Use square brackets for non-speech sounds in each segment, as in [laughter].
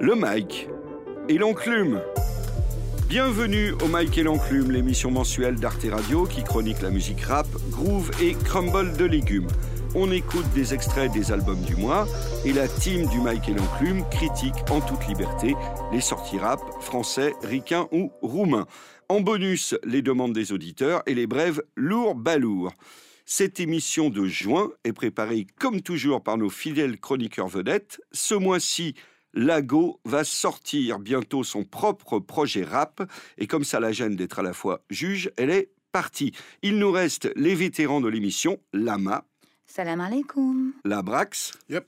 Le Mike et l'enclume. Bienvenue au Mike et l'enclume, l'émission mensuelle d'Arte Radio qui chronique la musique rap, groove et crumble de légumes. On écoute des extraits des albums du mois et la team du Mike et l'enclume critique en toute liberté les sorties rap français, ricains ou roumains. En bonus, les demandes des auditeurs et les brèves lourds balourds. Cette émission de juin est préparée comme toujours par nos fidèles chroniqueurs vedettes. Ce mois-ci, Lago va sortir bientôt son propre projet rap et comme ça la gêne d'être à la fois juge, elle est partie. Il nous reste les vétérans de l'émission, Lama. Salam alaikum. Labrax. Yep.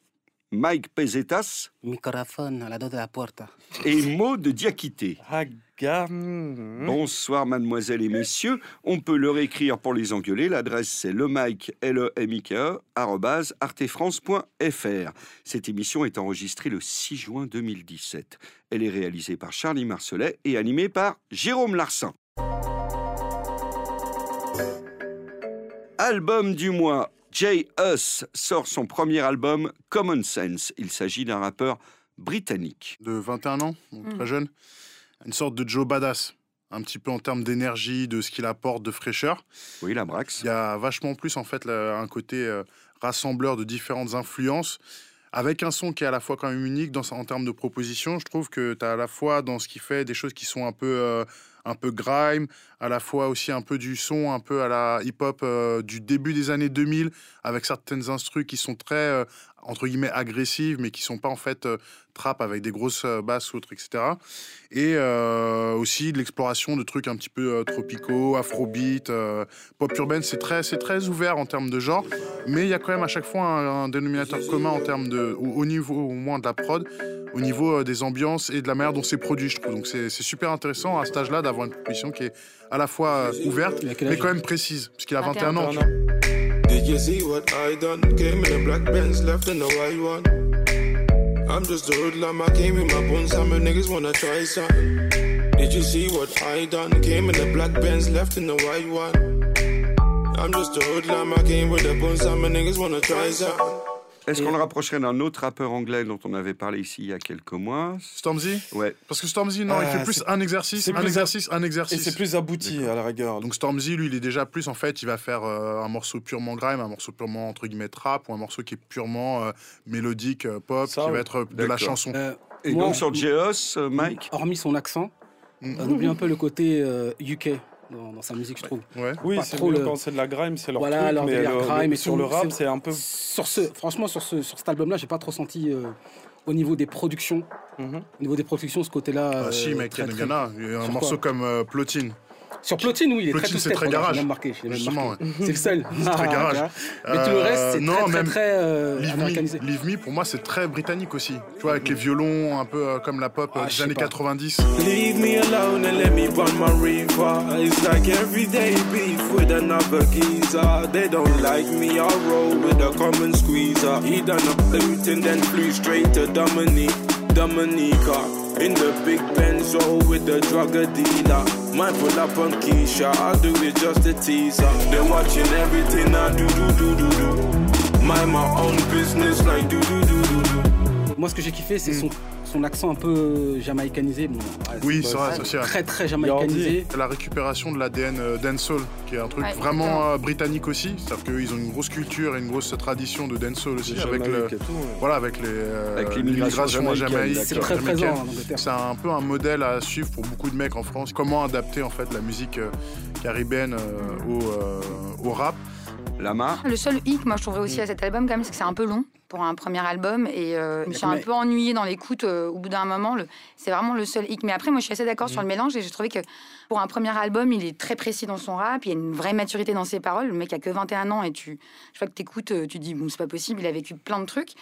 Mike Pesetas. Microphone à la dos de la porte. Et Maud Diakité. Bonsoir mademoiselles et messieurs. On peut leur écrire pour les engueuler. L'adresse c'est le mike l e m i k e artefrance.fr. Cette émission est enregistrée le 6 juin 2017. Elle est réalisée par Charlie Marcelet et animée par Jérôme Larsin. Album du mois. Jay Us sort son premier album Common Sense. Il s'agit d'un rappeur britannique. De 21 ans, donc très jeune. Une sorte de Joe Badass. Un petit peu en termes d'énergie, de ce qu'il apporte, de fraîcheur. Oui, la Brax. Il y a vachement plus, en fait, là, un côté euh, rassembleur de différentes influences. Avec un son qui est à la fois quand même unique en termes de proposition, je trouve que tu as à la fois dans ce qu'il fait des choses qui sont un peu, euh, un peu grime, à la fois aussi un peu du son, un peu à la hip-hop euh, du début des années 2000, avec certaines instrus qui sont très, euh, entre guillemets, agressives, mais qui sont pas en fait euh, trap avec des grosses euh, basses ou autres, etc. Et euh, aussi de l'exploration de trucs un petit peu euh, tropicaux, afrobeat, euh, pop urbaine. C'est très, c'est très ouvert en termes de genre, mais il y a quand même à chaque fois un, un dénominateur commun en termes de, au, au niveau au moins de la prod, au niveau des ambiances et de la manière dont c'est produit, je trouve. Donc c'est super intéressant à cet âge-là d'avoir une proposition qui est à la fois ouverte, mais quand même précise, puisqu'il a 21 ans. 21 tu vois. Did you see what I done? Came in a black Benz, left in a white one. I'm just a hoodlum, I came with my bones, some niggas wanna try something. Did you see what I done? Came in a black Benz, left in a white one. I'm just a hoodlum, I came with the bones, some niggas wanna try something. Est-ce qu'on le rapprocherait d'un autre rappeur anglais dont on avait parlé ici il y a quelques mois Stormzy Ouais. Parce que Stormzy, non, il Ah, fait plus un exercice, c'est un plus- exercice, un Et exercice. c'est plus abouti à la rigueur. Donc Stormzy, lui, il est déjà plus, en fait, il va faire euh, un morceau purement grime, un morceau purement, entre guillemets, trap, ou un morceau qui est purement euh, mélodique, euh, pop, Ça, qui va être de la chanson. Euh, Et moi, donc sur Geos, euh, Mike hormis son accent, Mm. on oublie un peu le côté euh, UK dans, dans sa musique, je trouve. Ouais. Oui, c'est trop le- quand c'est de la grime, c'est leur Voilà, truc, leur mais le- grime le- et sur le rap, c'est- un peu... Sur ce, franchement, sur, ce, sur cet album-là, j'ai pas trop senti euh, au niveau des productions. Mhm. Au niveau des productions, ce côté-là. Ah, euh, si, mec, très, il y en a. Un morceau comme euh, Plotine. Sur Plotine, oui, il est Plotine, très c'est très garage. même marqué, Justement. [laughs] C'est le seul. très garage. Mais tout le reste, c'est Euh, non, très, très, même très euh, Leave Me, américanisé. Leave Me, pour moi, c'est très britannique aussi. Tu vois, avec les violons, un peu euh, comme la pop euh, Ah, des je sais années pas. 90. Leave me alone and let me run my reefer. It's like everyday beef with another geezer. They don't like me, I roll with a common squeezer. He done a boot and then flew straight to Dominique, Dominica. In the big Benzo with the drug dealer. Pull up on Keisha, I'll do it just a teaser. They're watching everything I do, do, do, do, do. Mind my own business like do, do, do, do, do. Moi, ce que j'ai kiffé, c'est Mm. son, son accent un peu jamaïcanisé. Bon, ouais, Oui, c'est vrai, c'est aussi vrai. Très, très jamaïcanisé. La récupération de l'ADN euh, dancehall, qui est un truc Ouais, vraiment euh, britannique aussi. C'est-à-dire qu'ils ont une grosse culture et une grosse tradition de dancehall aussi, avec, le, tout, ouais. voilà, avec, les, euh, Avec l'immigration l'immigration en jamaïcaine, Jamaïque. C'est très jamaïcaine. présent en Angleterre. C'est un peu un modèle à suivre pour beaucoup de mecs en France. Comment adapter en fait la musique euh, caribéenne euh, au, euh, au rap. Lama Le seul hic, moi je trouverais aussi à cet album quand même, c'est que c'est un peu long pour un premier album et euh, je me suis un peu ennuyée dans l'écoute euh, au bout d'un moment. le- C'est vraiment le seul hic. Mais après, moi je suis assez d'accord sur le mélange et j'ai trouvé que pour un premier album, il est très précis dans son rap, il y a une vraie maturité dans ses paroles. Le mec a que 21 ans et tu, je crois que t'écoutes, euh, tu dis bon c'est pas possible, il a vécu plein de trucs.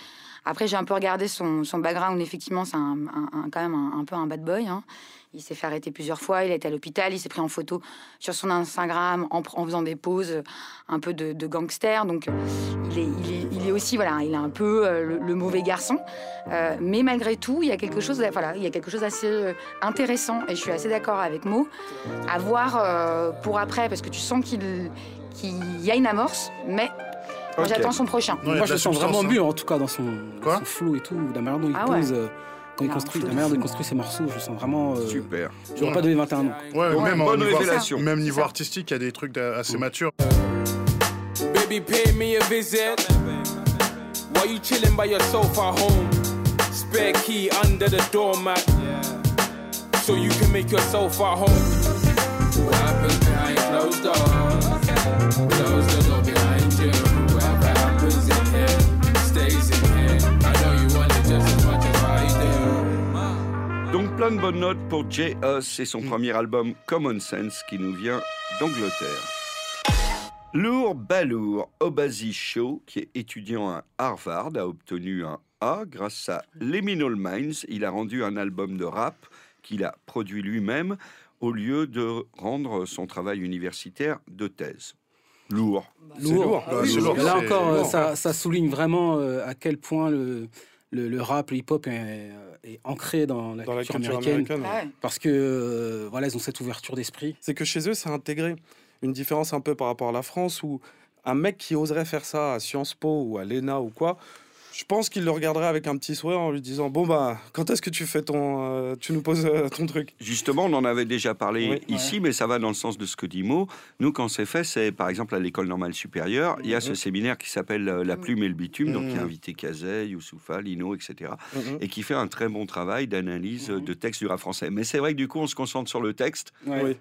Après j'ai un peu regardé son, son background, effectivement c'est un, un- un- quand même un, un peu un bad boy. hein. Il s'est fait arrêter plusieurs fois, il a été à l'hôpital, il s'est pris en photo sur son Instagram en, en faisant des poses un peu de, de gangster. Donc euh, il est, il, est, il est aussi, voilà, il est un peu euh, le, le mauvais garçon. Euh, mais malgré tout, il y a quelque chose, voilà, il y a quelque chose d'assez euh, intéressant et je suis assez d'accord avec Mo. À voir euh, pour après, parce que tu sens qu'il qu'il y a une amorce, mais j'attends son prochain. Moi, je sens vraiment hein. mieux, en tout cas, dans son, flow et tout, la manière dont il Ah ouais. pose, euh, quand il construit, la de manière dont il fou. construit ses morceaux, je sens vraiment. euh, Super. J'aurais pas donné 21 ans. Ouais, Ouais, même, niveau, même artistique, il y a des trucs assez matures. Baby, pay me a visit. While you chilling by your sofa home, spare key under the doormat, so you can make yourself at home. What happens behind closed doors? Close the Donc plein de bonnes notes pour J. Us et son premier album Common Sense qui nous vient d'Angleterre. Lourd Balour Obazi Shaw, qui est étudiant à Harvard, a obtenu un A grâce à Liminal Minds. Il a rendu un album de rap qu'il a produit lui-même au lieu de rendre son travail universitaire de thèse. Lourd. Lourd. Lourd, Mais Là encore, euh, lourd. ça, ça souligne vraiment euh, à quel point le, le, le rap, le hip-hop est, euh, est ancré dans la Dans la culture culture américaine. américaine. Ouais. Parce que euh, voilà, ils ont cette ouverture d'esprit. C'est que chez eux, c'est intégré. Une différence un peu par rapport à la France où un mec qui oserait faire ça à Sciences Po ou à l'ENA ou quoi, je pense qu'il le regarderait avec un petit sourire en lui disant Bon, bah, quand est-ce que tu fais ton. euh, tu nous poses euh, ton truc? Justement, on en avait déjà parlé Oui. ici, mais ça va dans le sens de ce que dit Mo. Nous, quand c'est fait, c'est par exemple à l'école normale supérieure, il y a ce séminaire qui s'appelle euh, La plume et le bitume, donc qui a Mhm. invité Cazet, Youssoufa, Lino, etc. Mhm. et qui fait un très bon travail d'analyse de texte du rap français. Mais c'est vrai que du coup, on se concentre sur le texte,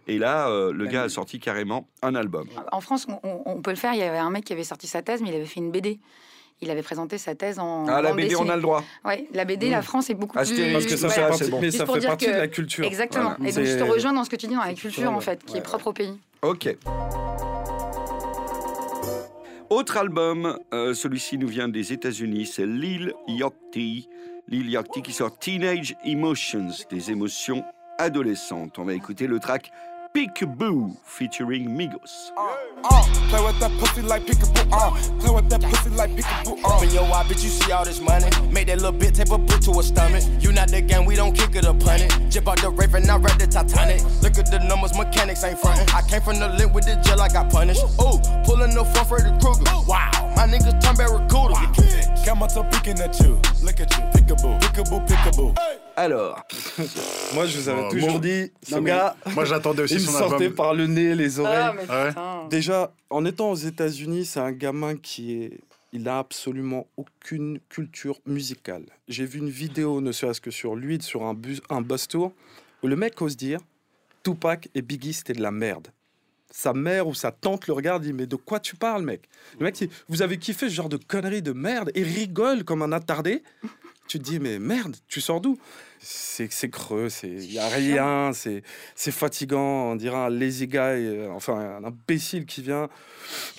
et là, euh, le gars a sorti carrément un album. En France, on, on- on peut le faire. Il y avait un mec qui avait sorti sa thèse, mais il avait fait une BD. Il avait présenté sa thèse en. Ah, la BD, on a le droit. Ouais, la BD, la France est beaucoup Astérix, plus. Parce que ça Voilà. partie, bon. mais Juste ça pour fait partie que- de la culture. Exactement. Voilà. Et donc, je te rejoins dans ce que tu dis dans la culture, en fait, qui est propre au pays. Ok. Autre album, euh, celui-ci nous vient des États-Unis, c'est Lil Yachty. Lil Yachty qui sort Teenage Emotions, des émotions adolescentes. On va écouter le track Peekaboo featuring Migos. Uh, play with that pussy like peekaboo. Uh, play with that pussy like peekaboo. Uh. Open your eye, bitch, you see all this money. Make that little bit tape a brick to a stomach. You not the game, we don't kick it or punt it. Jip out the Raven, I read the Titanic. Look at the numbers, mechanics ain't frontin'. I came from the link with the jail, I got punished. Ooh, pulling the front the Krueger. Wow, my niggas turn Barracuda. Come to peeking at you. Look at you. Peekaboo. Peekaboo, peekaboo. Alors, [laughs] Moi, je vous avais Oh, toujours bon. dit, ce Non, gars, Moi, j'attendais aussi il me son sortait album. par le nez, les oreilles. Ah, Ouais. putain. Déjà, en étant aux États-Unis, c'est un gamin qui est. Il n'a absolument aucune culture musicale. J'ai vu une vidéo, ne serait-ce que sur lui, sur un bus, un bus tour, où le mec ose dire Tupac et Biggie, c'était de la merde. Sa mère ou sa tante le regarde, dit Mais de quoi tu parles, mec? Le mec dit Vous avez kiffé ce genre de conneries de merde et rigole comme un attardé? Tu te dis Mais merde, tu sors d'où? C'est c'est creux, c'est il y a rien, c'est c'est fatigant, on dirait un lazy guy, euh, enfin un imbécile qui vient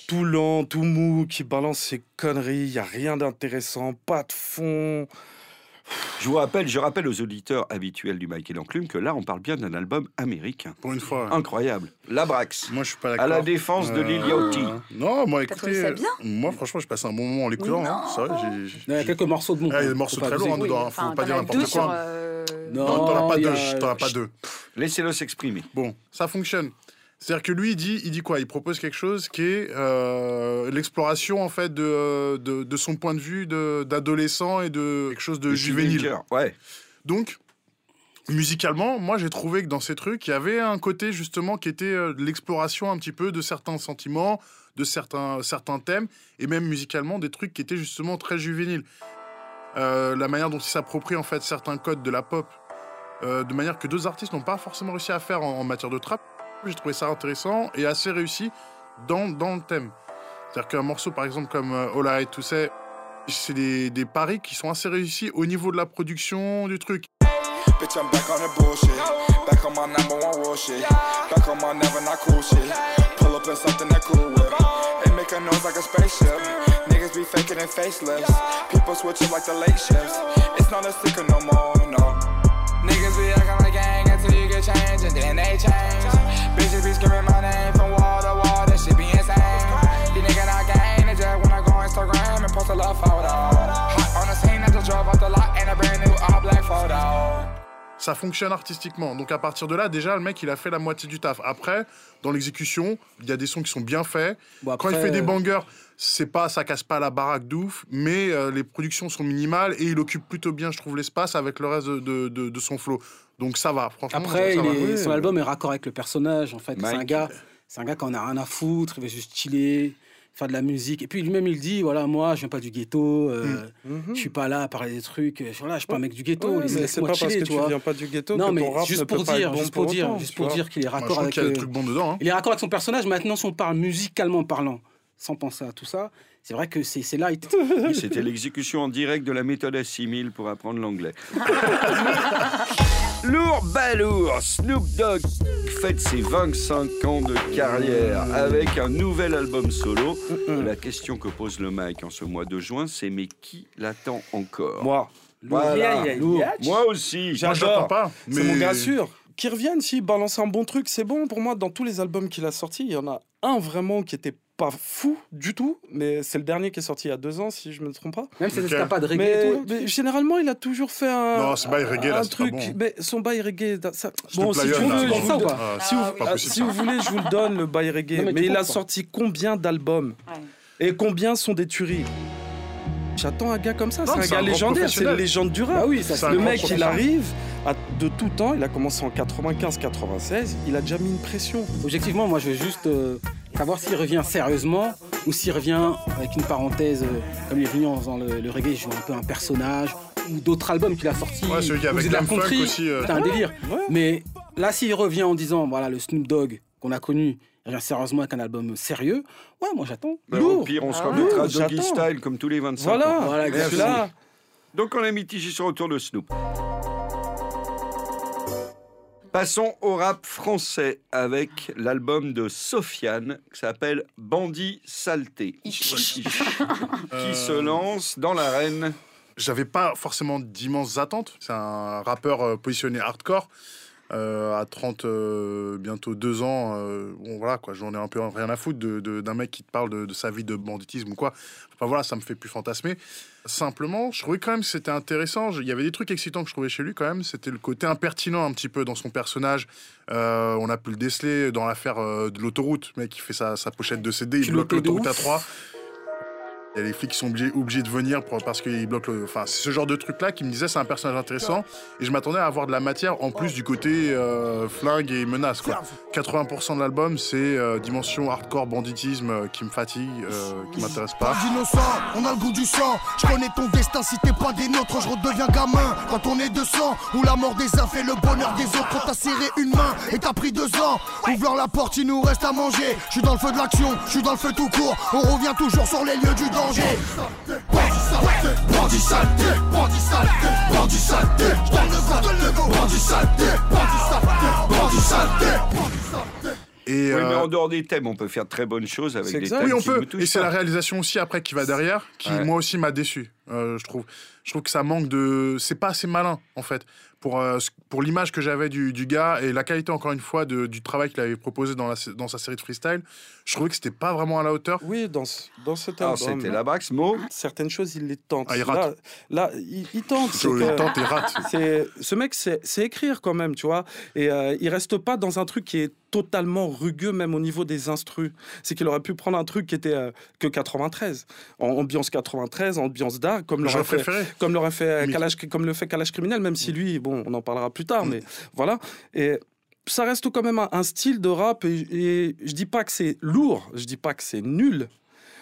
tout lent, tout mou, qui balance ses conneries, il y a rien d'intéressant, pas de fond. Je vous rappelle, je rappelle aux auditeurs habituels du Michael Enclume que là, on parle bien d'un album américain. Pour une fois. Incroyable. Labrax. Moi, je suis pas d'accord. À la défense de Euh, Lil Yachty. Non, moi, écoutez. ça bien Moi, franchement, je passe un bon moment en l'écoutant. hein. C'est vrai. Il y a quelques morceaux de bon. Ah, il y a des morceaux très lourds hein, dedans. enfin, Faut pas dire n'importe quoi. euh, Non. T'en as pas il deux. a- T'en as pas deux. Laissez-le s'exprimer. Bon, ça fonctionne. C'est-à-dire que lui, il dit, il dit quoi? Il propose quelque chose qui est euh, l'exploration en fait de, de, de son point de vue d'adolescent et de quelque chose de Le juvénile. Ouais. Donc, musicalement, moi, j'ai trouvé que dans ces trucs, il y avait un côté justement qui était euh, l'exploration un petit peu de certains sentiments, de certains, certains thèmes, et même musicalement des trucs qui étaient justement très juvéniles. Euh, la manière dont il s'approprie en fait certains codes de la pop, euh, de manière que deux artistes n'ont pas forcément réussi à faire en, en matière de trap. J'ai trouvé ça intéressant et assez réussi dans, dans le thème. C'est-à-dire qu'un morceau, par exemple, comme euh, All I Had to Say, c'est des, des paris qui sont assez réussis au niveau de la production du truc. Bitch, I'm back on the bullshit. Back on my number one real shit. Back on my never not cool shit. Pull up in something that cool whip. And make a noise like a spaceship. Niggas be faking in facelifts. People switching like the late shifts. It's not a secret no more, no. Niggas be acting like gang until you get changed, and then they change. Bitches be screaming my name from wall to wall, that shit be insane. These niggas not gang, they just wanna go on Instagram and post a love photo. Hot on the scene, I just drove off the lot in a brand new all black photo. Ça fonctionne artistiquement. Donc à partir de là, déjà, le mec, il a fait la moitié du taf. Après, dans l'exécution, il y a des sons qui sont bien faits. Bon, Quand il fait des euh, bangers, c'est pas, ça casse pas la baraque d'ouf, mais euh, les productions sont minimales et il occupe plutôt bien, je trouve, l'espace avec le reste de, de- de- de son flow. Donc ça va, franchement. Après, ça il va. est- Oui, son album est raccord avec le personnage. En fait, c'est un gars, c'est un gars qui en a rien à foutre. Il veut juste chiller, faire de la musique. Et puis lui-même, il dit voilà, moi, je viens pas du ghetto. euh, Mhm. Je suis pas là à parler des trucs. Je, voilà, je suis pas un mec du ghetto. Ouais, mais c'est pas parce que tu vois. viens pas du ghetto Non, que mais ton rap juste ne pour peut pas dire, être bon juste pour dire, autant, juste pour dire qu'il est raccord avec. qu'il y a des euh, trucs bons dedans. hein. Il est raccord avec son personnage. Maintenant, si on parle musicalement parlant, sans penser à tout ça, c'est vrai que c'est c'est light. [laughs] Oui, C'était l'exécution en direct de la méthode A6000 pour apprendre l'anglais. [laughs] Lourd balourd, Snoop Dogg fête ses 25 ans de carrière avec un nouvel album solo. La question que pose le Mike en ce mois de juin, c'est mais qui l'attend encore? Moi, Voilà. lourd. Moi aussi. J'adore. pas. C'est mais- mon gars sûr. Qu'il revienne, s'il balance un bon truc, c'est bon. Pour moi, dans tous les albums qu'il a sortis, il y en a un vraiment qui était pas fou du tout, mais c'est le dernier qui est sorti il y a deux ans, si je me trompe pas. Même si pas de reggae Mais, et tout. mais généralement, il a toujours fait un. Non, ce bail reggae, là, un c'est pas truc. bon. hein. Mais son bail reggae, ça- bon, si tu veux, je vous ça ou le pas Ah, si vous, c'est pas possible, si ça. vous voulez, je vous le donne, le bail reggae. Non, mais il a sorti combien d'albums Ouais. Et combien sont des tueries J'attends un gars comme ça, c'est un gars un légendaire, c'est une légende du rap. Bah oui, ça Le mec, il arrive à- de tout temps, il a commencé en 95-96, il a déjà mis une pression. Objectivement, moi, je veux juste euh, savoir s'il revient sérieusement ou s'il revient avec une parenthèse, euh, comme il est venu en faisant le, le reggae, il joue un peu un personnage, ou d'autres albums qu'il a sortis. Ouais, celui avec la country. aussi. euh, C'est un délire. Ouais. Mais là, s'il revient en disant, voilà, le Snoop Dogg qu'on a connu, sérieusement avec un album sérieux, ouais, moi j'attends. Lourd. Au pire, on se Ah remettra Lourd, Doggy. Style comme tous les 25 Voilà, ans. Voilà, exactement. Donc on est mitigé sur le retour de Snoop. Passons au rap français avec l'album de Sofiane qui s'appelle Bandit Saleté. [laughs] qui euh, se lance dans l'arène. J'avais pas forcément d'immenses attentes. C'est un rappeur euh, positionné hardcore. Euh, à 30, euh, bientôt 2 ans, euh, bon voilà quoi, j'en ai un peu rien à foutre de- de- d'un mec qui te parle de, de sa vie de banditisme ou quoi. Enfin voilà, ça me fait plus fantasmer. Simplement, je trouvais quand même que c'était intéressant. Il y avait des trucs excitants que je trouvais chez lui quand même. C'était le côté impertinent un petit peu dans son personnage. Euh, on a pu le déceler dans l'affaire de l'autoroute. Mec, il fait sa, sa pochette de CD, il bloque de l'autoroute à ouf. 3. Il y a les flics qui sont obligés, obligés de venir pour- parce qu'ils bloquent le. Enfin, c'est ce genre de truc-là qui me disait c'est un personnage intéressant. Et je m'attendais à avoir de la matière en plus du côté euh, flingue et menace. Quoi. 80% de l'album, c'est euh, dimension hardcore banditisme euh, qui me fatigue, euh, qui m'intéresse pas. on a le goût du sang. Je connais ton destin si t'es pas des nôtres, je redeviens gamin. Quand on est de sang, où la mort des uns fait le bonheur des autres. Quand t'as serré une main et t'as pris deux ans, ouvre la porte, il nous reste à manger. Je suis dans le feu de l'action, je suis dans le feu tout court. On revient toujours sur les lieux du danger. Bandit saleté, bandit saleté, bandit saleté, bandit saleté. J'donne le go, bandit saleté, bandit saleté, bandit saleté, bandit saleté. Et, Oui, mais euh, en dehors des thèmes, on peut faire de très bonnes choses avec des exact. thèmes oui, on qui peut. Et c'est la réalisation aussi après qui va derrière, qui Ouais. moi aussi m'a déçu. euh, je trouve. Je trouve que ça manque de. C'est pas assez malin en fait pour euh, pour l'image que j'avais du, du gars et la qualité encore une fois de- du travail qu'il avait proposé dans la dans sa série de freestyle. Je trouvais que c'était pas vraiment à la hauteur. oui, dans, dans cet Alors, album, c'était la Bax, mot. certaines choses, il les tente. Ah, il rate. là, il, il tente. Je que- tente et rate. [laughs] c'est ce mec c'est c'est écrire quand même tu vois et euh, il reste pas dans un truc qui est totalement rugueux même au niveau des instrus c'est qu'il aurait pu prendre un truc qui était euh, que 93 en ambiance 93 ambiance d'art comme l'aurait fait comme l'aurait fait euh. Kalash, comme le fait Kalash criminel même si lui bon on en parlera plus tard Mm. mais voilà et ça reste quand même un, un style de rap et, et je dis pas que c'est lourd je dis pas que c'est nul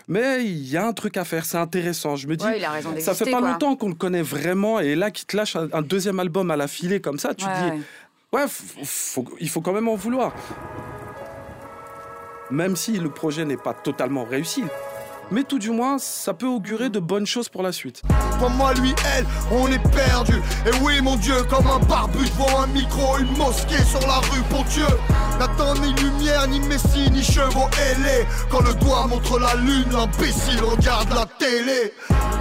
mais il y a un truc à faire c'est intéressant je me dis Ouais, ça fait pas quoi. longtemps qu'on le connaît vraiment et là qu'il te lâche un, un deuxième album à la filée comme ça, tu Ouais, te dis ouais. ouais, faut- faut- il faut quand même en vouloir. Même si le projet n'est pas totalement réussi. Mais tout du moins, ça peut augurer de bonnes choses pour la suite. Toi, moi, lui, elle, on est perdu. Et oui, mon Dieu, comme un barbu devant un micro, une mosquée sur la rue pour Dieu. N'attends ni lumière, ni messie, ni chevaux ailés. Quand le doigt montre la lune, l'imbécile regarde la télé.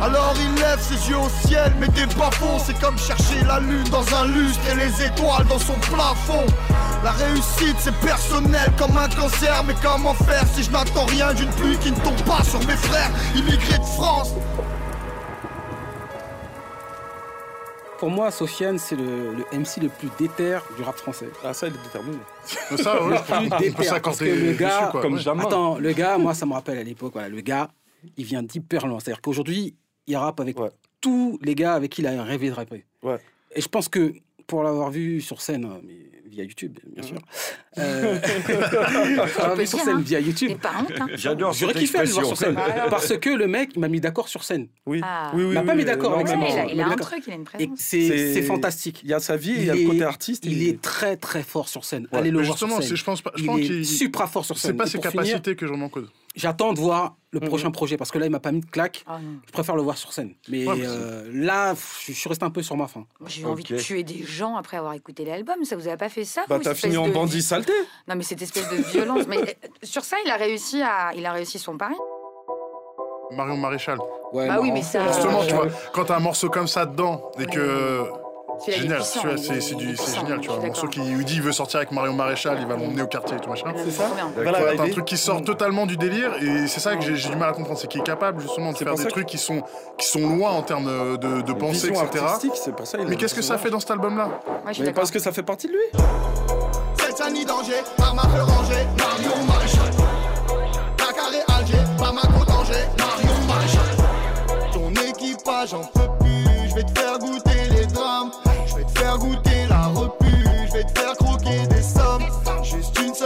Alors il lève ses yeux au ciel, mais t'es pas fond. C'est comme chercher la lune dans un lustre et les étoiles dans son plafond. La réussite, c'est personnel comme un cancer, mais comment faire si je n'attends rien d'une pluie qui ne tombe pas sur mes frères? Immigrés de France Pour moi, Sofiane, c'est le, le MC le plus déter du rap français. Ah, ça, il est déterminé. Ça, ouais, Plus on peut déter, parce que le dessus, gars, quoi. Comme Ouais. jamais. Attends, le gars, moi, ça me rappelle à l'époque, voilà, le gars, il vient d'hyper loin. C'est-à-dire qu'aujourd'hui, il rappe avec Ouais. tous les gars avec qui il a rêvé de rapper. Ouais. Et je pense que pour l'avoir vu sur scène, mais via YouTube, bien sûr. Euh, [laughs] [laughs] l'avoir vu sur scène hein. via YouTube. Hein. J'adore J'aurais cette kiffé le voir sur scène. Voilà. Parce que le mec m'a mis d'accord sur scène. Oui, Ah. oui, oui. Il m'a pas mis d'accord avec il a, il a un truc, il a une présence. c'est fantastique. Il y a sa vie, il y a le est- côté artiste. Il est très très fort sur scène. Allez le voir sur scène. c'est- je pense pas. Je Il pense est qu'il supra fort sur scène. c'est pas ses capacités que je remets en cause. J'attends de voir le Mhm. prochain projet parce que là, il m'a pas mis de claque. Ah. Je préfère le voir sur scène. Mais Ouais, euh, là, je suis resté un peu sur ma faim. J'ai eu envie de tuer des gens après avoir écouté l'album. Ça vous a pas fait ça Bah, t'as fini en de- bandit saleté. Non, mais cette espèce de violence. mais [laughs] euh, sur ça, il a réussi à, il a réussi son pari. Marion Maréchal. Ouais, Bah oui, mais ça- Justement, tu Euh, vois, quand t'as un morceau comme ça dedans et que. Génial, est- c'est c'est du- c'est génial, tu vois. Un morceau qui lui dit il veut sortir avec Marion Maréchal, il va l'emmener au quartier et tout machin. C'est ça t'as un truc qui sort totalement du délire et c'est ça que j'ai j'ai du mal à comprendre, c'est qu'il est capable justement de C'est faire des trucs qui sont, qui sont loin en termes de, de pensée, etc. c'est pour ça. Mais qu'est-ce que ça fait dans cet album-là? D'accord. parce que ça fait partie de lui. C'est danger, Marion Maréchal. Dakar et Alger, Bamako danger, Marion Maréchal. Ton équipage en peut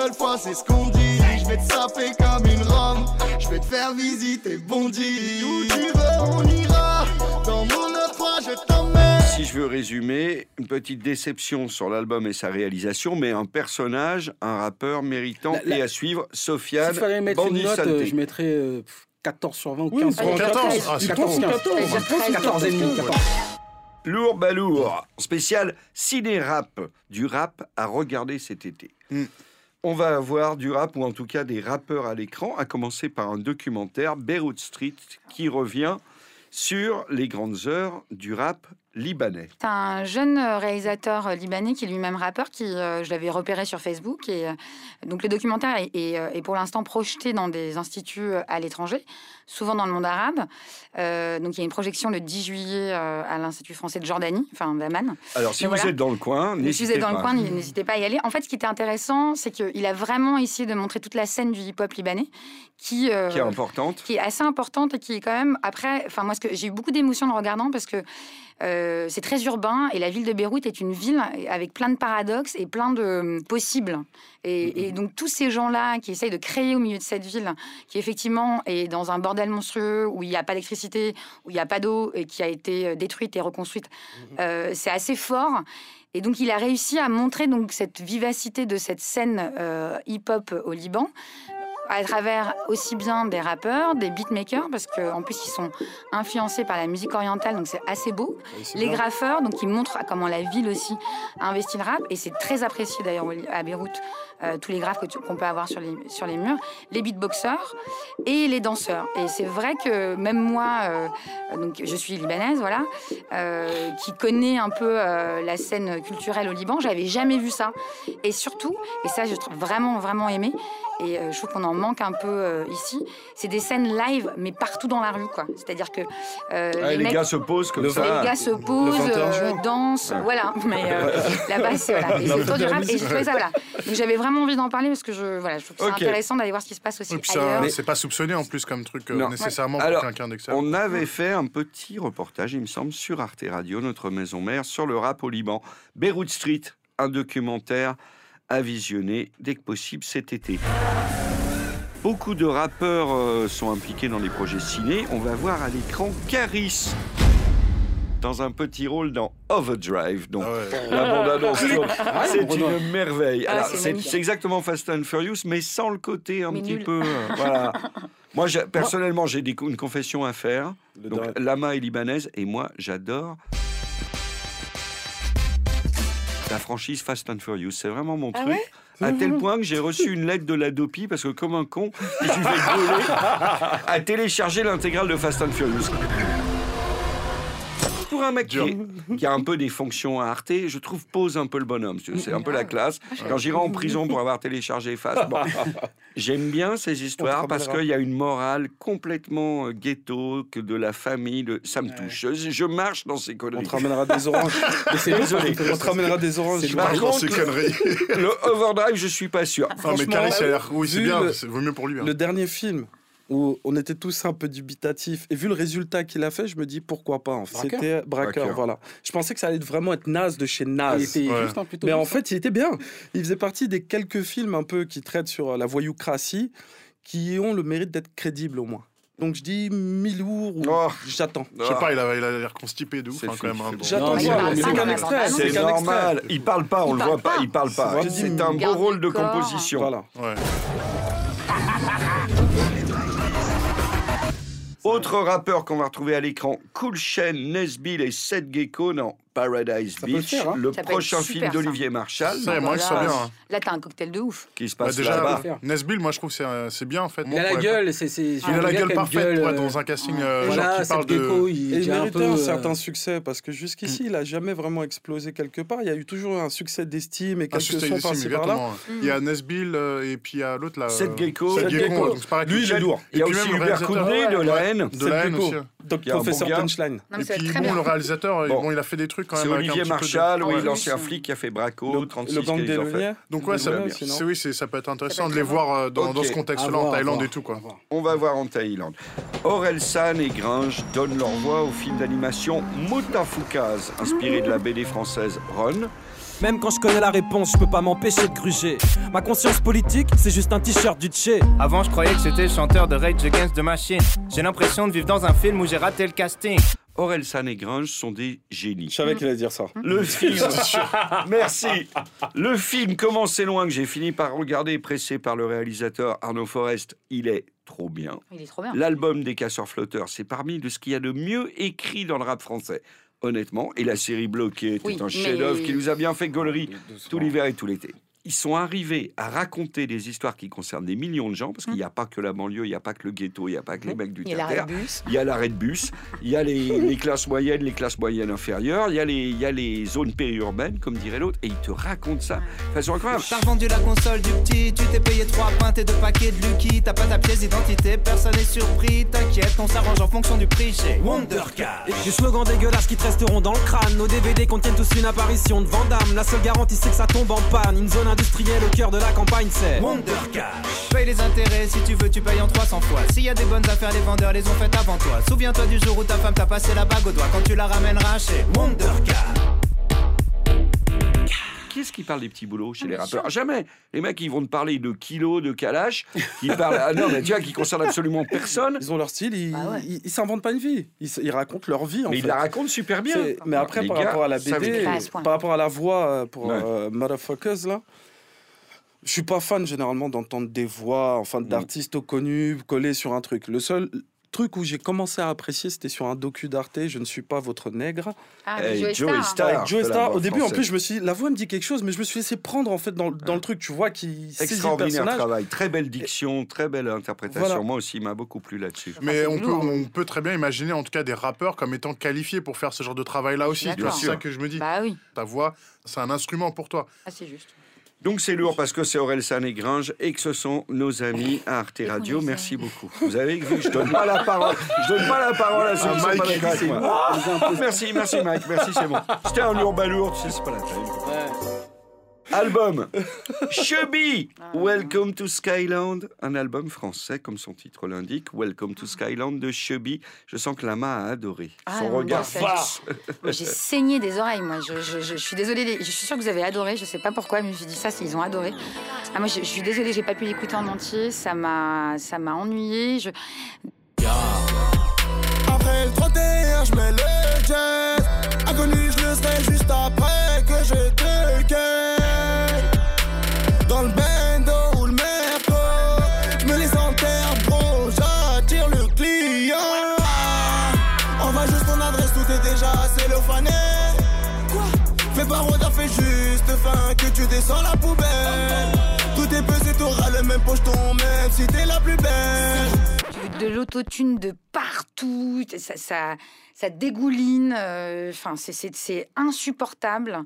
seule fois, c'est ce qu'on dit. Je vais te saper comme une rome. Je vais te faire visiter Bondy. Où tu veux, on ira? Dans mon 9 je t'emmène. Si je veux résumer, une petite déception sur l'album et sa réalisation, mais un personnage, un rappeur méritant La- la- et à suivre, Sofiane, S'il fallait mettre Bandit une note, euh, je mettrais euh, 14 sur 20 ou Oui, 15 sur prends 20. 14, 14. ah, c'est 14, trop. 15. 14. C'est-à-dire 13, 14 et demi, 14. Lourd balourd, spécial ciné-rap, du rap à regarder cet été. Mm. On va avoir du rap, ou en tout cas des rappeurs à l'écran, à commencer par un documentaire, Beirut Street, qui revient sur les grandes heures du rap libanais. C'est un jeune réalisateur libanais qui est lui-même rappeur, qui euh, je l'avais repéré sur Facebook. Et euh, donc le documentaire euh, est pour l'instant projeté dans des instituts à l'étranger, souvent dans le monde arabe. Euh, donc il y a une projection le 10 juillet euh, à l'Institut français de Jordanie, enfin d'Amman. Alors, si Mais vous voilà. êtes dans le coin, Si vous n'hésitez êtes dans pas. le coin, n'hésitez pas à y aller. En fait, ce qui était intéressant, c'est qu'il a vraiment essayé de montrer toute la scène du hip-hop libanais, qui, euh, qui est importante. qui est assez importante et qui est quand même après enfin moi ce que j'ai eu beaucoup d'émotions en le regardant parce que euh, c'est très urbain et la ville de Beyrouth est une ville avec plein de paradoxes et plein de euh, possibles et, et donc tous ces gens là qui essayent de créer au milieu de cette ville qui effectivement est dans un bordel monstrueux où il n'y a pas d'électricité où il n'y a pas d'eau et qui a été euh, détruite et reconstruite. Euh, c'est assez fort. Et donc il a réussi à montrer donc cette vivacité de cette scène euh, hip-hop au Liban à travers aussi bien des rappeurs, des beatmakers, parce qu'en plus ils sont influencés par la musique orientale, donc c'est assez beau. Les graffeurs, donc qui montrent comment la ville aussi a investi le rap, et c'est très apprécié d'ailleurs à Beyrouth, euh, tous les graphes qu'on peut avoir sur les, sur les murs, les beatboxers et les danseurs. Et c'est vrai que même moi, euh, donc je suis libanaise, voilà, euh, qui connaît un peu la scène culturelle au Liban, j'avais jamais vu ça. Et surtout, et ça trouve vraiment vraiment aimé, et je trouve qu'on en manque un peu ici, c'est des scènes live, mais partout dans la rue, quoi. C'est-à-dire que Ah, les, mecs- gars se posent comme ça. les gars se posent, 21 juin. dansent, voilà. Mais [laughs] là-bas, c'est voilà. Et trop du mais rap. Et ça, voilà. Donc j'avais vraiment envie d'en parler parce que je, voilà, je trouve que c'est intéressant d'aller voir ce qui se passe aussi ailleurs. c'est pas soupçonné en plus comme truc euh, nécessairement pour quelqu'un d'excellent. On avait fait un petit reportage, il me semble, sur Arte Radio, notre maison mère, sur le rap au Liban. Beirut Street, un documentaire à visionner dès que possible cet été. Beaucoup de rappeurs euh, sont impliqués dans les projets ciné. On va voir à l'écran Caris dans un petit rôle dans Overdrive. Donc, Ah ouais. la bande-annonce, tourne. c'est une merveille. Ah, Alors, c'est exactement Fast and Furious, mais sans le côté un Mais petit nul. peu. euh, [laughs] voilà. Moi, personnellement, j'ai des- une confession à faire. Le Donc, Lama est libanaise et moi, j'adore la franchise Fast and Furious. C'est vraiment mon Ah truc. à tel [laughs] point que j'ai reçu une lettre de la Dopi parce que, comme un con, je suis fait [laughs] à télécharger l'intégrale de Fast and Furious. Pour un mec qui, a un peu des fonctions à Arte, je trouve pose un peu le bonhomme. C'est un peu la classe. Quand j'irai en prison pour avoir téléchargé Face, bon, [laughs] j'aime bien ces histoires parce qu'il y a une morale complètement euh, ghetto, que de la famille, de... ça me touche. Je, je marche dans ces On conneries. te ramènera des oranges. Mais c'est Désolé. On te ramènera des oranges. [laughs] Par Marche dans ces conneries. le overdrive, je suis pas sûr. Non, mais Franchement, Caris, il a l'air. Oui, c'est bien. Vaut mieux pour lui. hein. Le dernier film où on était tous un peu dubitatifs et vu le résultat qu'il a fait, je me dis pourquoi pas. en fait. C'était braqueur, Braqueur. voilà. Je pensais que ça allait vraiment être naze de chez Il naze. était Ouais. juste un plutôt. Mais en fait, il était bien. Il faisait partie des quelques films un peu qui traitent sur la voyoucratie, qui ont le mérite d'être crédibles au moins. Donc je dis Milour ou Oh. j'attends. Je sais pas, il a l'air constipé de ouf C'est hein, quand même. J'attends C'est qu'un extrait. C'est normal. Il parle pas, on Il le voit pas. pas. Il parle pas. C'est un beau rôle de corps. composition. Voilà. Ouais. Autre rappeur qu'on va retrouver à l'écran, Cool Chain, Nesbill et Seth Gecko dans Paradise Ça Beach, faire, hein. le Ça prochain film d'Olivier Marshall, Ça, moi, je sais bien. hein. Là, t'as un cocktail de ouf. qui se Bah, passe déjà, là-bas. faire. Nesbill, moi, je trouve que c'est, euh, c'est bien en fait. Il a la gueule, c'est. c'est- Il a la gueule parfaite ouais, euh, dans un casting euh, genre qui parle de. gecko, il déjà un méritait peu. un euh, certain succès parce que jusqu'ici, il a jamais vraiment explosé quelque part. Il y a eu toujours un succès d'estime et Ah, quelques sons par-ci par-là. Il y a Nesbill euh, et puis il y a l'autre là. Seth euh, Gecko. Lui, il est lourd. Il y a aussi Hubert. Koundé de Ouais. la haine. De la haine Gecko. aussi. Donc, bon professeur gars. Punchline. Non, mais Et puis bon, le réalisateur, Bon. bon, il a fait des trucs quand même. C'est avec un Olivier petit peu de- Marshall, oui, Ouais. l'ancien flic qui a fait Braco, Le, 36 le gang des. Donc ouais, Ça oui, c'est- ça peut être intéressant de les voir euh, dans, ce contexte-là, en Thaïlande et tout quoi. On va voir en Thaïlande. Aurel San et Gringe donnent leur voix au film d'animation Mutafukaz, inspiré de la BD française Ron. Même quand je connais la réponse, je peux pas m'empêcher de gruger. Ma conscience politique, c'est juste un t-shirt du Tché. Avant, je croyais que j'étais chanteur de Rage Against the Machine. J'ai l'impression de vivre dans un film où j'ai raté le casting. Aurel San et Gringe sont des génies. Je savais qu'il allait dire ça. Le film. [laughs] Merci. Le film commençait loin que j'ai fini par regarder, pressé par le réalisateur Arnaud Forest. Il est trop bien. Il est trop bien. L'album des Casseurs Flotteurs, c'est parmi de ce qu'il y a de mieux écrit dans le rap français. Honnêtement, et la série Bloquée était Oui, un mais- chef-d'œuvre qui nous a bien fait gaulerie tout l'hiver et tout l'été. Ils sont arrivés à raconter des histoires qui concernent des millions de gens, parce qu'il n'y a pas que la banlieue, il n'y a pas que le ghetto, il n'y a pas que les mecs du terre. Il y a l'arrêt de bus, il y a les, [laughs] les classes moyennes, les classes moyennes inférieures, il y a les, il y a les zones périurbaines, comme dirait l'autre, et ils te racontent ça de façon incroyable. T'as revendu la console du petit, tu t'es payé trois pintes et deux paquets de Lucky. T'as pas ta pièce d'identité, personne n'est surpris. T'inquiète, on s'arrange en fonction du prix chez Wondercat. Des slogans dégueulasses qui te resteront dans le crâne. Nos DVD contiennent tous une apparition de Vandame. La seule garantie, c'est que ça tombe en panne. Une zone industrielle au cœur de la campagne, c'est Wondercat. Paye les intérêts, si tu veux, tu payes en 300 fois. S'il y a des bonnes affaires, les vendeurs les ont faites avant toi. Souviens-toi du jour où ta femme t'a passé la bague au doigt quand tu la ramèneras chez Wondercat. Qui est-ce qui parle des petits boulots chez les rappeurs Jamais. Les mecs, ils vont te parler de kilos, de kalash, qui parlent. Ah non, mais tu vois, qui concernent absolument personne. Ils ont leur style, ils Bah ouais. ils- ils s'inventent pas une vie. Ils, racontent leur vie en Mais fait. ils la racontent super bien. Mais après, Les par gars rapport à la BD, point. par rapport à la voix euh, pour Ouais. euh, Motherfuckers, là, je suis pas fan généralement d'entendre des voix, enfin Mm. d'artistes connus collés sur un truc. Le seul truc où j'ai commencé à apprécier, c'était sur un docu d'Arte, Je ne suis pas votre nègre. Ah, Hey, Joey Star. Star. Joe Star. Au début, en plus, je me suis dit, la voix me dit quelque chose, mais je me suis laissé prendre en fait dans, dans le truc. Tu vois le Extraordinaire personnage. travail, très belle diction, très belle interprétation. Voilà. Moi aussi, il m'a beaucoup plu là-dessus. Mais c'est on peut, lourd. on peut très bien imaginer en tout cas des rappeurs comme étant qualifiés pour faire ce genre de travail-là aussi. Tu vois, D'accord. C'est ça que je me dis. Bah oui, Ta voix, c'est un instrument pour toi. ah, c'est juste. Donc c'est lourd parce que c'est Aurel San et Gringe et que ce sont nos amis à Arte Radio. Merci beaucoup. Vous avez vu, je donne pas la [laughs] parole. Je donne pas la parole à ceux Ah, qui sont Mike, pas d'accord moi. Merci, merci Mike, merci c'est bon. C'était un lourd balourd, tu sais, c'est pas la taille. Album [laughs] Chubby Welcome to Skyland, un album français comme son titre l'indique. Welcome to Skyland de Chubby. Je sens que Lama a adoré. Ah, Son non, regard. Moi, J'ai saigné des oreilles, moi. Je, je- je- je suis désolée. Je suis sûre que vous avez adoré. Je sais pas pourquoi, mais je me suis dit ça, c'est- ils ont adoré. Ah, moi, je, je suis désolée, j'ai pas pu l'écouter en entier. Ça m'a, ça m'a ennuyé. Je... Après le 31, je mets le la poubelle. Tout est pesé, t'auras le même pocheton, même si t'es la plus belle. de l'autotune de partout. Ça, ça, ça dégouline. euh, Enfin, c'est- insupportable.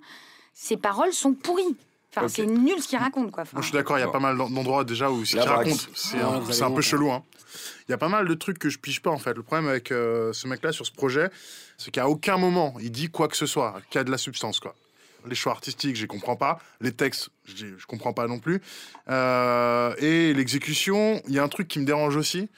Ses paroles sont pourries. Enfin, c'est nul ce qu'il raconte, quoi. Enfin, Moi, je suis d'accord, il y a pas mal d'en- d'endroits déjà où ce qu'il raconte, c'est Ouais, un, vous c'est un peu raison. chelou. hein. Il y a pas mal de trucs que je pige pas en fait. Le problème avec euh, ce mec-là sur ce projet, c'est qu'à aucun moment il dit quoi que ce soit, qu'il y a de la substance quoi. Les choix artistiques, je comprends pas. Les textes, je, je comprends pas non plus. Euh, et l'exécution, il y a un truc qui me dérange aussi.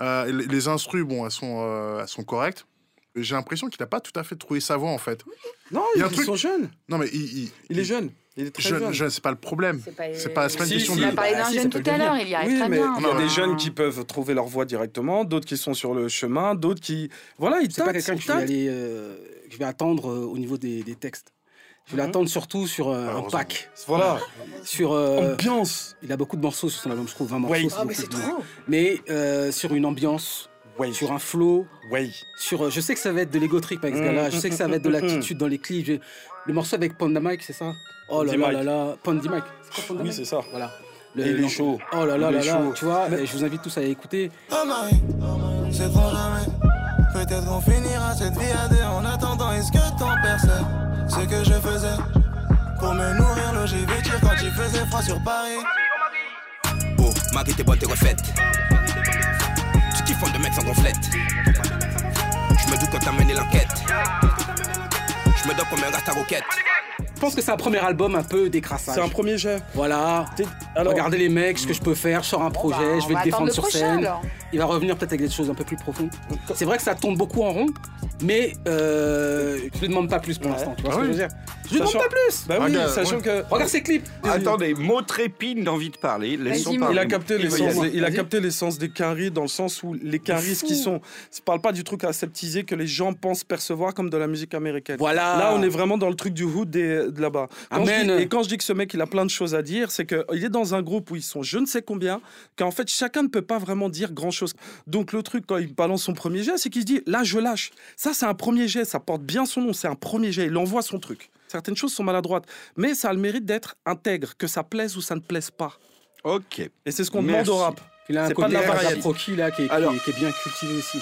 Euh, les, les instrus, bon, elles sont, euh, elles sont correctes. J'ai l'impression qu'il n'a pas tout à fait trouvé sa voix en fait. Non, Il y a un ils truc- sont jeunes. Non mais il, il, Il est jeune. Il est très jeune, jeune. jeune, c'est pas le problème. c'est pas, pas- pas une Si, question si, Il de. a parlé bah, d'un si, jeune tout à l'heure, il y Oui, très mais bien. il y a des jeunes qui peuvent trouver leur voie directement, d'autres qui sont sur le chemin, d'autres qui. Voilà, ils C'est pas quelqu'un ils que je vais, tâtent. aller, euh, que je vais attendre euh, au niveau des, des textes. Je vais Mhm. l'attendre surtout sur euh, un Malheureusement. pack. Voilà, Sur, euh, ambiance. il a beaucoup de morceaux sur son album, je trouve, 20 morceaux. Ouais. Ah, mais c'est trop. Mais euh, sur une ambiance, Ouais, sur un flow, ouais. sur, euh, je sais que ça va être de l'ego trip avec ce Mm, gars-là, je sais que ça va être de l'attitude dans les clips. Le morceau avec Panda Mike, c'est ça? Oh là là là là, Pondy Mike. C'est quoi Panda Oui, c'est ça. Voilà. Et il est chaud. Oh là là là là, tu vois, Mais- et je vous invite tous à écouter. Oh Marie, c'est trop jamais. Peut-être qu'on finira cette vie à deux en attendant. Est-ce que ton père sait ce que je faisais pour me nourrir, loger, vêtir quand il faisait froid sur Paris? Oh, Maggie, t'es bonne, t'es refaite. Tu kiffes de mecs sans gonflette. Je me doute quand t'as mené l'enquête. Je me donne combien reste ta roquette. Je pense que c'est un premier album un peu décrassage. C'est un premier jet. Voilà. Alors, Regardez les mecs, ce que je peux faire, je sors un projet, bah, je vais va le défendre sur prochain, scène. alors. Il va revenir peut-être avec des choses un peu plus profondes. C'est vrai que ça tourne beaucoup en rond, mais euh, je lui demande pas plus pour l'instant. Tu vois Ah ce que oui. je veux dire Je lui demande pas plus bah oui, Regarde, sachant ouais. que. Regarde ses clips Attendez, mot trépine d'envie de parler. Laissons Vas-y, parler. Il a capté l'essence, il a Vas-y. capté l'essence des quinries dans le sens où les quinries qui sont, je parle pas du truc aseptisé que les gens pensent percevoir comme de la musique américaine. Voilà Là, on est vraiment dans le truc du hood des- de là-bas. Et quand je dis que ce mec, il a plein de choses à dire, c'est qu'il est dans un groupe où ils sont je ne sais combien, qu'en fait, chacun ne peut pas vraiment dire grand-chose. Donc, le truc, quand il balance son premier jet, c'est qu'il se dit, là, je lâche. Ça, c'est un premier jet, ça porte bien son nom, c'est un premier jet, il envoie son truc. Certaines choses sont maladroites, mais ça a le mérite d'être intègre, que ça plaise ou ça ne plaise pas. Ok. Et c'est ce qu'on demande au rap. Il a un C'est pas côté. Proki, là qui est, qui est- Alors- qui est bien cultivé aussi.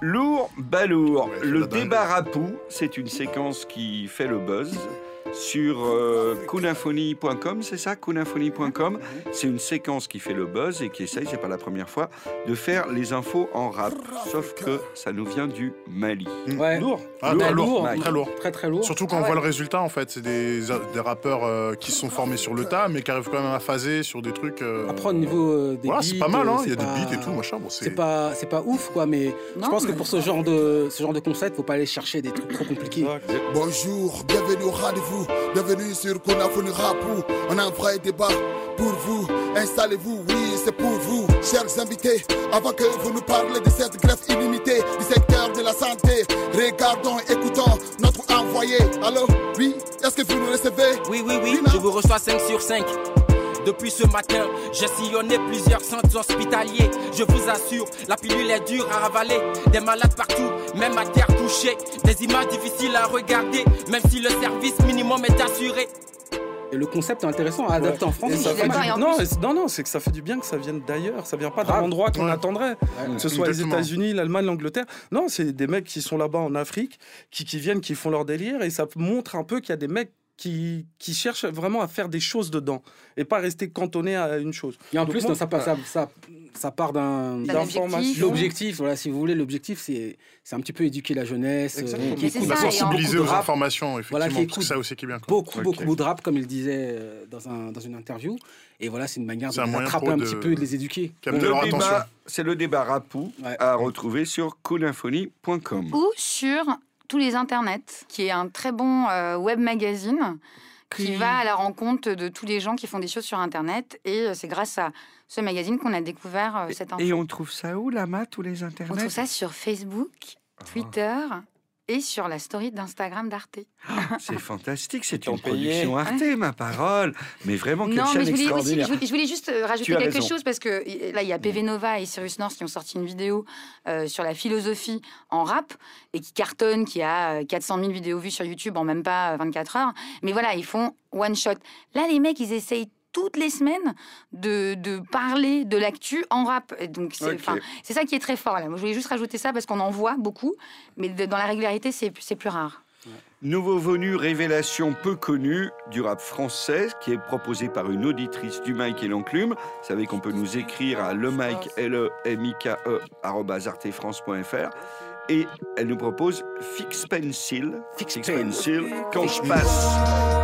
Lourd, balourd. Ouais, le débat rapou, c'est une séquence qui fait le buzz sur euh, kunafony.com, c'est ça kunafony.com. C'est une séquence qui fait le buzz et qui essaye, c'est pas la première fois, de faire les infos en rap. Sauf que ça nous vient du Mali. Ouais. Lourd. Ah, Bah, très lourd, lourd, très lourd. Très très lourd. Surtout quand Ah on voit ouais. le résultat, en fait, c'est des, des rappeurs euh, qui se sont formés sur le tas, mais qui arrivent quand même à phaser sur des trucs. euh, Après, au niveau euh, des voilà, beats, c'est pas mal, hein. euh, il y a des beats et tout, machin. Bon, C'est pas, c'est pas ouf, quoi, mais je pense que pour ce genre de, ce genre de concept, faut pas aller chercher des trucs trop compliqués. Bonjour, bienvenue au rendez-vous, bienvenue sur Konafoni Rapou. On a un vrai débat pour vous, installez-vous, oui, c'est pour vous, chers invités. Avant que vous nous parlez de cette grève illimitée du secteur de la santé, regardons, écoutons notre envoyé. Allô, oui, est-ce que vous nous recevez? Oui, oui, oui, Lina je vous reçois 5 sur 5. Depuis ce matin, j'ai sillonné plusieurs centres hospitaliers. Je vous assure, la pilule est dure à avaler. Des malades partout, même à terre couchée. Des images difficiles à regarder, même si le service minimum est assuré. Et le concept est intéressant à adapter en France. Ça fait du- non, non, non, c'est que ça fait du bien que ça vienne d'ailleurs. Ça vient pas d'un endroit qu'on Ouais. attendrait. Que ce soit les. États-Unis, l'Allemagne, l'Angleterre. Non, c'est des mecs qui sont là-bas en Afrique, qui, qui viennent, qui font leur délire. Et ça montre un peu qu'il y a des mecs qui, qui cherchent vraiment à faire des choses dedans. Et pas rester cantonné à une chose. Et en Donc plus, moi- non, ça, part- ça, ça, ça part d'un. Objectif. L'objectif, voilà, si vous voulez, l'objectif, c'est c'est un petit peu éduquer la jeunesse, euh, qui écoute La ça, et en- sensibiliser aux rap, informations, effectivement. Voilà, qui écoute ça aussi qui est bien. quoi. beaucoup, beaucoup de rap, comme il disait euh, dans, un, dans une interview. Et voilà, c'est une manière de un les moyen attraper pour un petit de- peu, de les éduquer. C'est le débat rapou Ouais. à retrouver sur kunafony.com. Ou sur tous les internets, qui est un très bon euh, web magazine qui va à la rencontre de tous les gens qui font des choses sur Internet. Et euh, c'est grâce à ce magazine qu'on a découvert euh, cette info. Et on trouve ça où, Lama, tous les On internets? trouve ça sur Facebook, Twitter et sur la story d'Instagram d'Arte. C'est fantastique, c'est une production Arte, ma parole. Mais vraiment, quelle Non, chaîne mais je voulais, aussi, je voulais, je voulais juste euh, rajouter quelque raison. chose parce que là, il y a PV Nova et Cyrus North qui ont sorti une vidéo euh, sur la philosophie en rap et qui cartonne, qui a euh, 400 000 vidéos vues sur YouTube en même pas euh, 24 heures. Mais voilà, ils font one shot. Là, les mecs, ils essayent toutes les semaines de, de parler de l'actu en rap. Et donc c'est Ok. enfin, c'est ça qui est très fort là. Moi, je voulais juste rajouter ça parce qu'on en voit beaucoup, mais de- dans la régularité, c'est plus rare. Nouveau venu, révélation peu connue du rap français, qui est proposé par une auditrice du Mike et l'Enclume. Vous savez qu'on peut nous écrire à le Mike, l e m i k e artefrance.fr. Et elle nous propose Fix Pencil. Fix Pencil. Quand je passe.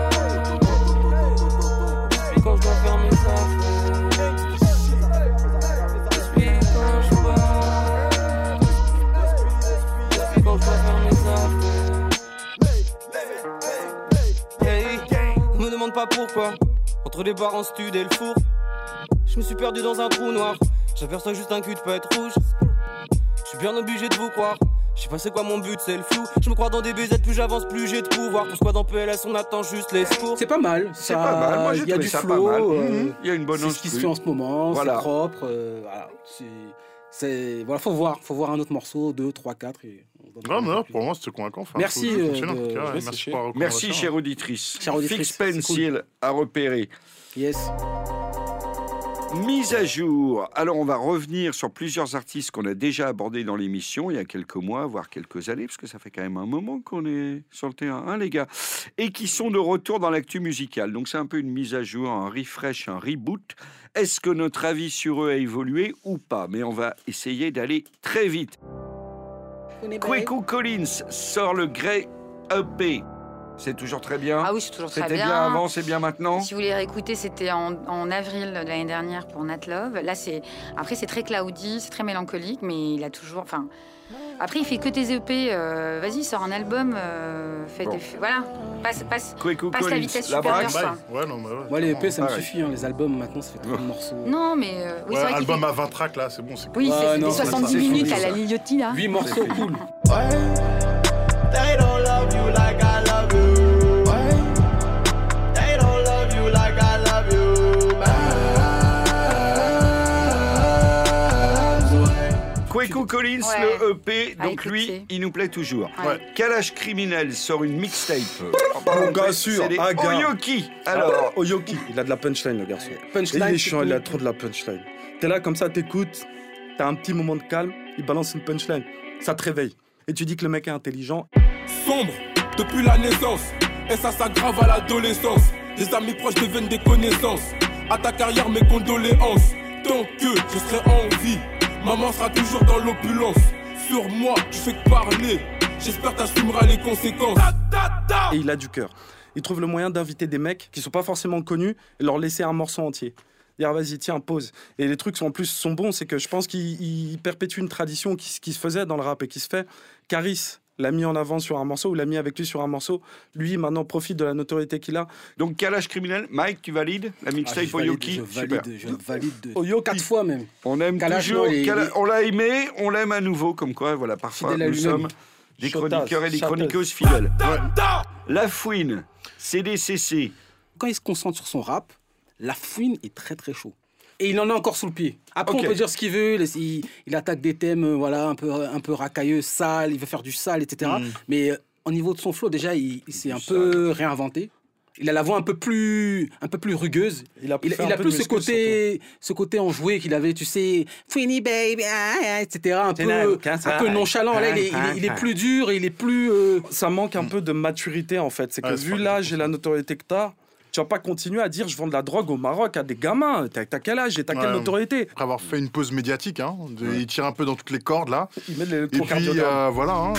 Pourquoi. Entre les barres en stud et le four, je me suis perdu dans un trou noir. J'aperçois juste un cul de pète rouge. Je suis bien obligé de vous croire. Je sais pas c'est quoi mon but, c'est le flou. Je me crois dans des BZ, plus j'avance, plus j'ai de pouvoir. Pour squad en PLS, on attend juste les secours. C'est pas mal. C'est ça- pas mal. Moi, j'ai il y a trouvé du ça flow. pas mal. euh, Mhm. Il y a une bonne C'est ce qui se fait en ce moment. Voilà. C'est propre. euh, voilà. C'est, c'est, voilà, faut voir, faut voir un autre morceau, 2, 3, 4 et. on donne Non, non, pour moi, c'était convaincant. Enfin, Merci, euh, de- cas, Merci Merci, chère auditrice. Chère auditrice, Fix Pencil à repérer. Yes. Mise à jour. Alors, on va revenir sur plusieurs artistes qu'on a déjà abordés dans l'émission il y a quelques mois, voire quelques années, parce que ça fait quand même un moment qu'on est sur le terrain, hein, les gars, et qui sont de retour dans l'actu musicale. Donc, c'est un peu une mise à jour, un refresh, un reboot. Est-ce que notre avis sur eux a évolué ou pas? Mais on va essayer d'aller très vite. Kweku Collins sort le Grey EP. C'est toujours très bien. Ah oui, c'est toujours très C'était bien. bien avant, c'est bien maintenant. Si vous voulez réécouter, c'était en, en avril de l'année dernière pour Nat Love. Là, c'est après c'est très cloudy, c'est très mélancolique, mais il a toujours. Enfin, après il fait que tes EP. euh, Vas-y, sors un album. euh, fais Bon. des- voilà, passe, passe, la vitesse la supérieure. Ouais, non, mais ouais, Moi, les EP, ça me suffit. hein. Les albums, maintenant, ça fait trop de morceaux. Non, mais euh, oui, vrai album fait- à 20 tracks, là, c'est bon. c'est Oui, Ouais, c'est non, des c'est 70 ça, minutes à la Liliotti là. 8 morceaux, [laughs] cool. Collins, Ouais. le EP, À donc lui, il nous plaît toujours. Ouais. Calage criminel sort une mixtape. Mon gars sûr, C'est des un gars. Oyoki. Alors, Oyoki, il a de la punchline, le garçon. Punchline, il est chiant, il a trop de la punchline. T'es là comme ça, t'écoutes, t'as un petit moment de calme, il balance une punchline, ça te réveille. Et tu dis que le mec est intelligent. sombre depuis la naissance. Et ça s'aggrave à l'adolescence. Des amis proches deviennent des connaissances. À ta carrière, mes condoléances. Tant que je serai en vie, maman sera toujours dans l'opulence. Sur moi, tu fais que parler. J'espère t'assumeras les conséquences. Et il a du cœur. Il trouve le moyen d'inviter des mecs qui sont pas forcément connus et leur laisser un morceau entier. Dire vas-y, tiens, pause. Et les trucs sont, en plus sont bons, c'est que je pense qu'il il perpétue une tradition qui, qui se faisait dans le rap et qui se fait. Caris l'a mis en avant sur un morceau ou l'a mis avec lui sur un morceau. Lui, maintenant, profite de la notoriété qu'il a. donc Calage criminel, Mike, tu valides la Ah, mixtape je valide, Oyoki je Super. valide, je valide de- Oyoki. quatre fois même. On aime Kalash, toujours. non, On l'a aimé, on l'aime à nouveau, comme quoi, voilà, parfois nous sommes des chroniqueurs et des chroniqueuses fidèles. La Fouine, CDCC. Quand il se concentre sur son rap, la fouine est très très chaud. Et il en a encore sous le pied. Après, on peut dire ce qu'il veut. Il, il attaque des thèmes, euh, voilà, un peu, un peu racailleux, sales. Il veut faire du sale, etc. Mm. Mais euh, au niveau de son flow, déjà, il, il s'est un peu réinventé. Il a la voix un peu plus, un peu plus rugueuse. Il a, Il, plus ce côté, ce côté enjoué qu'il avait, tu sais, Fouini baby, ah, ah, etc. Un peu, un nonchalant. Là, il est, il est- il est plus dur il est plus. euh, ça manque un peu de maturité en fait. C'est que Ouais, c'est vu l'âge et la notoriété que t'as, tu vas pas continuer à dire je vends de la drogue au Maroc à des gamins. T'as t'as quel âge et t'as quelle Ouais. notoriété? Après avoir fait une pause médiatique, hein, de- il tire un peu dans toutes les cordes là. Il met de Et puis euh, voilà, hein.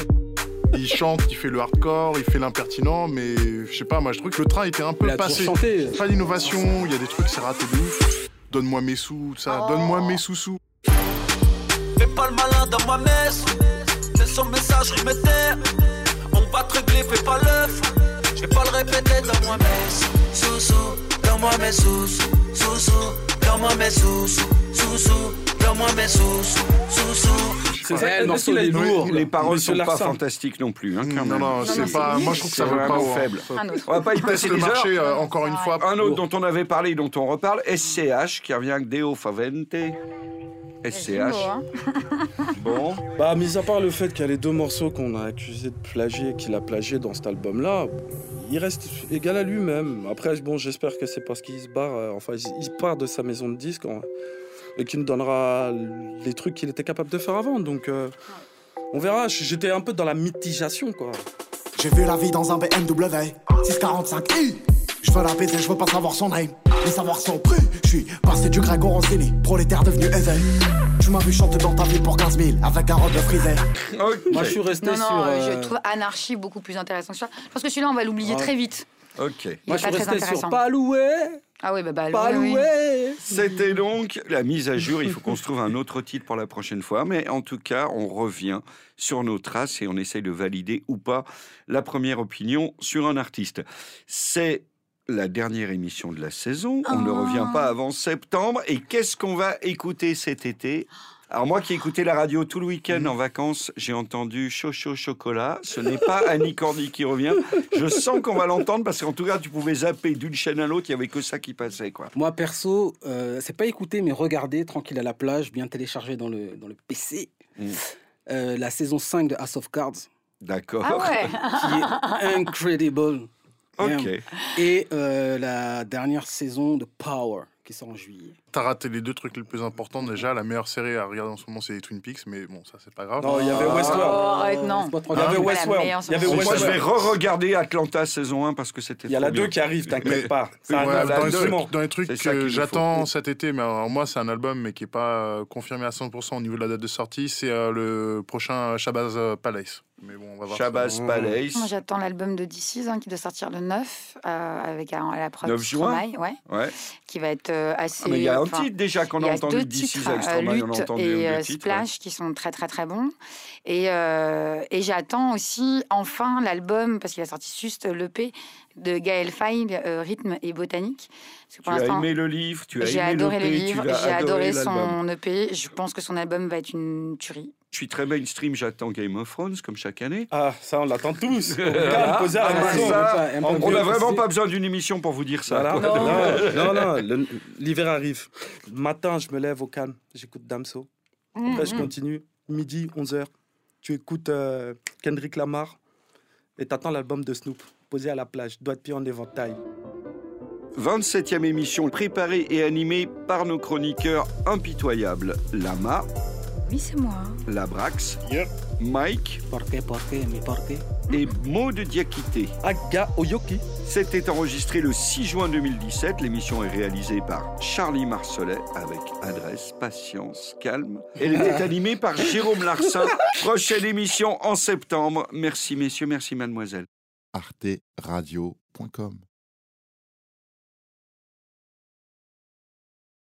il chante, il fait le hardcore, il fait l'impertinent, mais je sais pas, moi je trouve que le train était un peu il passé. chanté. Pas d'innovation, il y a des trucs, c'est raté de ouf. Donne-moi mes sous, tout ça, donne-moi mes sous-sous. Fais pas le malin dans ma messe. C'est son message remettait. On va te régler, fais pas l'œuf. Je vais pas le répéter dans moi mes sous-sous. Donne-moi mes sous-sous. Sous-sous. Donne-moi mes sous-sous. Sous-sous. Donne-moi mes sous-sous. Sous-sous. C'est le morceau, est lourd. Les paroles sont pas fantastiques non plus. hein, quand Non, même. non, non, c'est pas. nul. Moi je trouve que C'est ça va pas vraiment haut, faible. Un autre. On va pas y passer le des marché heures. euh, encore une fois. Un autre dont on avait parlé, dont on reparle, SCH, qui revient avec Deo Favente. SCH. [laughs] Bon. Bah, mis à part le fait qu'il y a les deux morceaux qu'on a accusé de plagier, qu'il a plagié dans cet album-là, il reste égal à lui-même. Après, bon, j'espère que c'est parce qu'il se barre, euh, enfin, il part de sa maison de disques en- et qu'il nous donnera les trucs qu'il était capable de faire avant. Donc, euh, on verra. J'étais un peu dans la mitigation, quoi. J'ai vu la vie dans un BMW 645i. Je veux la baiser, je veux pas savoir son name, ni savoir son prix. Je suis passé du Grégo Rossini, prolétaire devenu éveil. Tu m'as vu chanter dans ta ville pour 15 000 avec un robe de frisé. Moi, je suis resté Non, non, sur. euh, euh, je trouve Anarchie beaucoup plus intéressant que ça. Je pense que celui-là, on va l'oublier très vite. Ok. Il Moi, je pas suis resté sur. Paloué. Ah oui, bah, bah Paloué. oui. C'était donc la mise à jour. Il faut qu'on se trouve un autre titre pour la prochaine fois. Mais en tout cas, on revient sur nos traces et on essaye de valider ou pas la première opinion sur un artiste. C'est la dernière émission de la saison. On ne revient pas avant septembre. Et qu'est-ce qu'on va écouter cet été? Alors moi qui écoutais la radio tout le week-end en vacances, j'ai entendu Chocho Chocolat. Ce n'est pas Annie Cordy qui revient. Je sens qu'on va l'entendre parce qu'en tout cas, tu pouvais zapper d'une chaîne à l'autre, il y avait que ça qui passait. quoi. Moi, perso, euh, c'est pas écouter, mais regarder, tranquille à la plage, bien téléchargé dans le, dans le PC. Mm. Euh, la saison 5 de House of Cards, D'accord. Ah ouais qui est incredible. Ok. Et euh, la dernière saison de Power, qui sort en juillet. T'as raté les deux trucs les plus importants. Déjà, la meilleure série à regarder en ce moment, c'est Twin Peaks, mais bon, ça, c'est pas grave. Non, il y avait Oh, Westworld. arrête, non. trop Il y avait Westworld. meilleure Il y avait saison. Moi, je vais re-regarder Atlanta saison 1 parce que c'était Il y a la trop 2 bien. qui arrive, t'inquiète pas. Dans, les trucs, que j'attends cet été, mais alors, moi, c'est un album, mais qui n'est pas euh, confirmé à 100% au niveau de la date de sortie, c'est euh, le prochain Shabazz Palace. Mais bon, on va voir. Shabazz ça. Palace. Moi, j'attends l'album de DC's hein, qui doit sortir le 9 euh, avec à, à la prod 9 juin Stromae, ouais, Ouais. qui va être euh, assez. Ah, mais il y a un enfin, titre déjà qu'on il a y a entendu titres, avec euh, Stromae, on a Lutte entendu et euh, titres. Splash qui sont très très très bons. Et, euh, et j'attends aussi enfin l'album parce qu'il a sorti juste l'EP de Gaël Faye, euh, Rythme et Botanique. Parce que pour Tu as aimé le livre, tu as j'ai aimé adoré le livre, j'ai adoré son EP. Je pense que son album va être une tuerie. Je suis très mainstream, j'attends Game of Thrones comme chaque année. Ah, ça, on l'attend tous. [laughs] Ah, ça, on mieux n'a vraiment pas besoin d'une émission pour vous dire ça. Non, non, [laughs] l'hiver arrive. Matin, je me lève au calme, j'écoute Damso. Après, je continue. Midi, 11h, tu écoutes euh, Kendrick Lamar et t'attends l'album de Snoop, posé à la plage, doigt de pied en éventail. 27e émission préparée et animée par nos chroniqueurs impitoyables Lama, Oui, c'est moi. Labrax, Mike Porqué, porqué, mi porqué. et Maud Diakité. Aga Oyoki. C'était enregistré le 6 juin 2017. L'émission est réalisée par Charlie Marcelet avec adresse, patience, calme. Elle était [laughs] animée par Jérôme Larsin. Prochaine émission en septembre. Merci messieurs, merci mademoiselle. arteradio.com